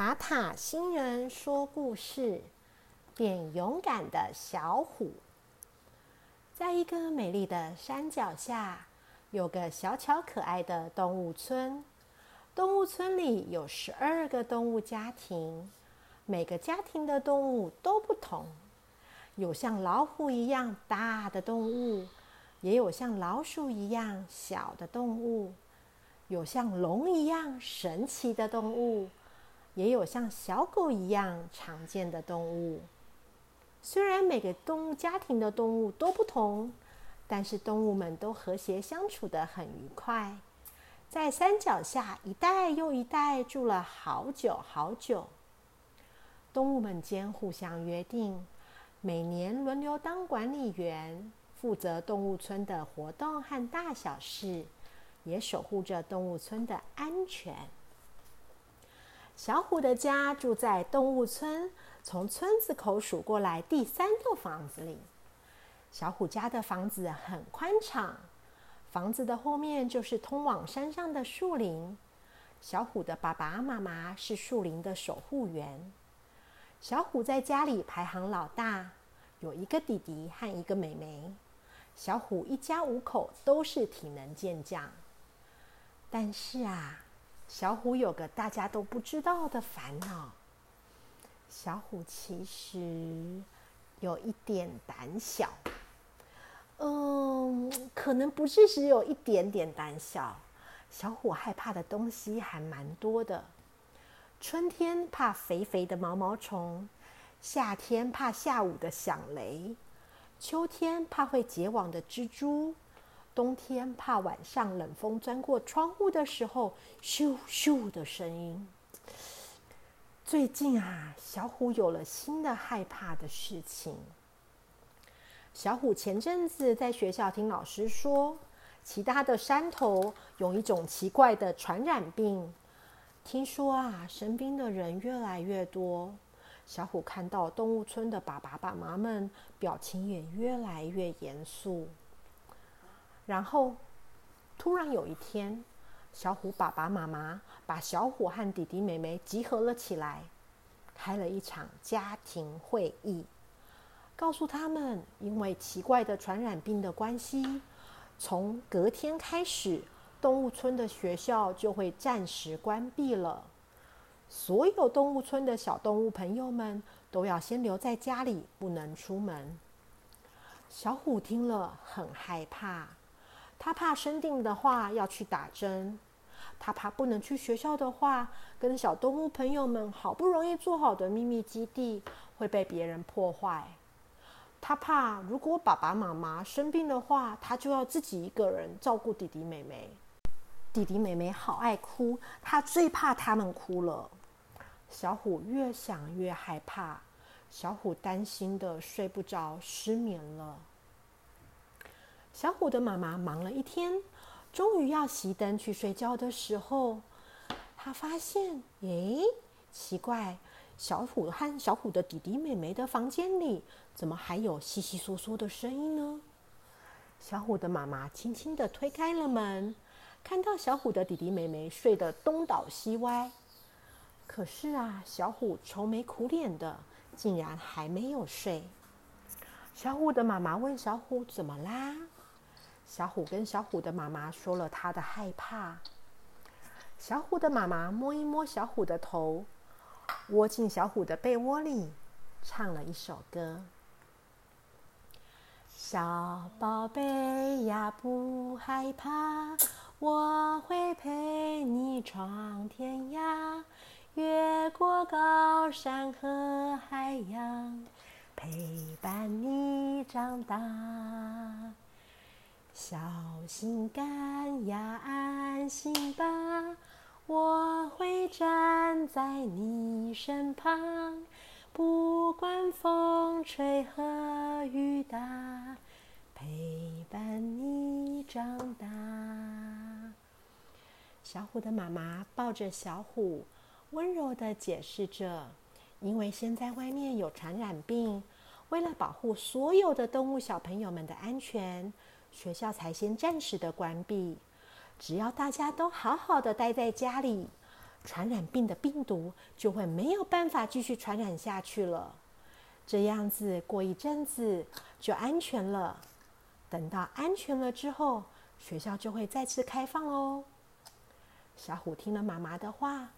塔塔星人说故事：变勇敢的小虎。在一个美丽的山脚下，有个小巧可爱的动物村。动物村里有十二个动物家庭，每个家庭的动物都不同。有像老虎一样大的动物，也有像老鼠一样小的动物，有像龙一样神奇的动物。也有像小狗一样常见的动物。虽然每个动物家庭的动物都不同，但是动物们都和谐相处的很愉快。在山脚下一代又一代住了好久好久。动物们间互相约定，每年轮流当管理员，负责动物村的活动和大小事，也守护着动物村的安全。小虎的家住在动物村，从村子口数过来第三栋房子里。小虎家的房子很宽敞，房子的后面就是通往山上的树林。小虎的爸爸妈妈是树林的守护员。小虎在家里排行老大，有一个弟弟和一个妹妹。小虎一家五口都是体能健将，但是啊。小虎有个大家都不知道的烦恼。小虎其实有一点胆小，嗯，可能不是只有一点点胆小。小虎害怕的东西还蛮多的。春天怕肥肥的毛毛虫，夏天怕下午的响雷，秋天怕会结网的蜘蛛。冬天怕晚上冷风钻过窗户的时候，咻咻的声音。最近啊，小虎有了新的害怕的事情。小虎前阵子在学校听老师说，其他的山头有一种奇怪的传染病。听说啊，生病的人越来越多。小虎看到动物村的爸爸爸妈们表情也越来越严肃。然后，突然有一天，小虎爸爸妈妈把小虎和弟弟妹妹集合了起来，开了一场家庭会议，告诉他们，因为奇怪的传染病的关系，从隔天开始，动物村的学校就会暂时关闭了。所有动物村的小动物朋友们都要先留在家里，不能出门。小虎听了很害怕。他怕生病的话要去打针，他怕不能去学校的话，跟小动物朋友们好不容易做好的秘密基地会被别人破坏。他怕如果爸爸妈妈生病的话，他就要自己一个人照顾弟弟妹妹。弟弟妹妹好爱哭，他最怕他们哭了。小虎越想越害怕，小虎担心的睡不着，失眠了。小虎的妈妈忙了一天，终于要熄灯去睡觉的时候，他发现，诶，奇怪，小虎和小虎的弟弟妹妹的房间里怎么还有悉悉嗦嗦的声音呢？小虎的妈妈轻轻的推开了门，看到小虎的弟弟妹妹睡得东倒西歪，可是啊，小虎愁眉苦脸的，竟然还没有睡。小虎的妈妈问小虎：“怎么啦？”小虎跟小虎的妈妈说了他的害怕。小虎的妈妈摸一摸小虎的头，窝进小虎的被窝里，唱了一首歌：“小宝贝呀，不害怕，我会陪你闯天涯，越过高山和海洋，陪伴你长大。”小心肝呀，安心吧，我会站在你身旁，不管风吹和雨打，陪伴你长大。小虎的妈妈抱着小虎，温柔的解释着：因为现在外面有传染病，为了保护所有的动物小朋友们的安全。学校才先暂时的关闭，只要大家都好好的待在家里，传染病的病毒就会没有办法继续传染下去了。这样子过一阵子就安全了。等到安全了之后，学校就会再次开放哦。小虎听了妈妈的话，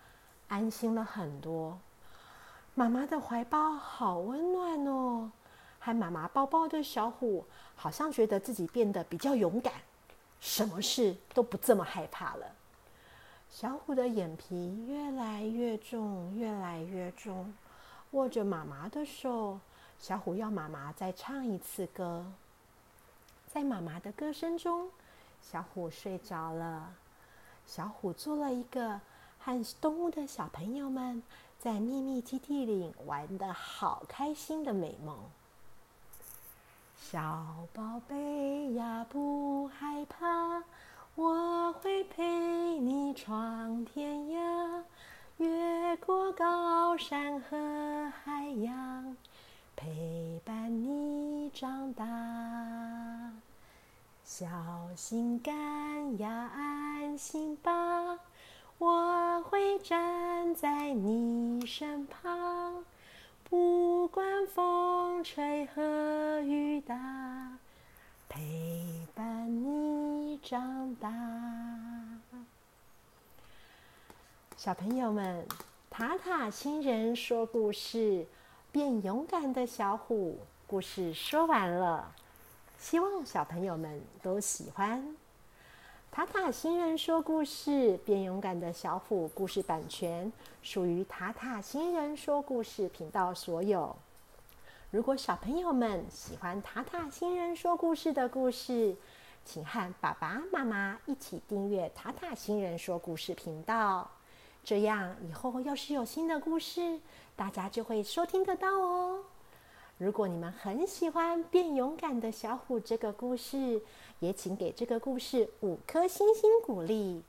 安心了很多。妈妈的怀抱好温暖哦，和妈妈抱抱的小虎，好像觉得自己变得比较勇敢，什么事都不这么害怕了。小虎的眼皮越来越重，越来越重。握着妈妈的手，小虎要妈妈再唱一次歌。在妈妈的歌声中，小虎睡着了。小虎做了一个和动物的小朋友们在秘密基地里玩的好开心的美梦。小宝贝呀，不害怕，我会陪你闯天涯，越过高山和海洋，陪伴你长大。小心肝呀，安心吧，我会站在你身旁，不管风吹和雨打，陪伴你长大。小朋友们，塔塔星人说故事，变勇敢的小虎，故事说完了。希望小朋友们都喜欢塔塔星人说故事，变勇敢的小虎。故事版权属于塔塔星人说故事频道所有。如果小朋友们喜欢塔塔星人说故事的故事，请和爸爸妈妈一起订阅塔塔星人说故事频道，这样以后要是有新的故事，大家就会收听得到哦。如果你们很喜欢变勇敢的小虎这个故事，也请给这个故事五颗星星鼓励，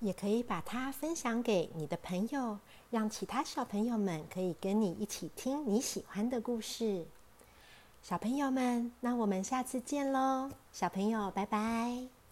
也可以把它分享给你的朋友，让其他小朋友们可以跟你一起听你喜欢的故事。小朋友们，那我们下次见喽！小朋友，拜拜。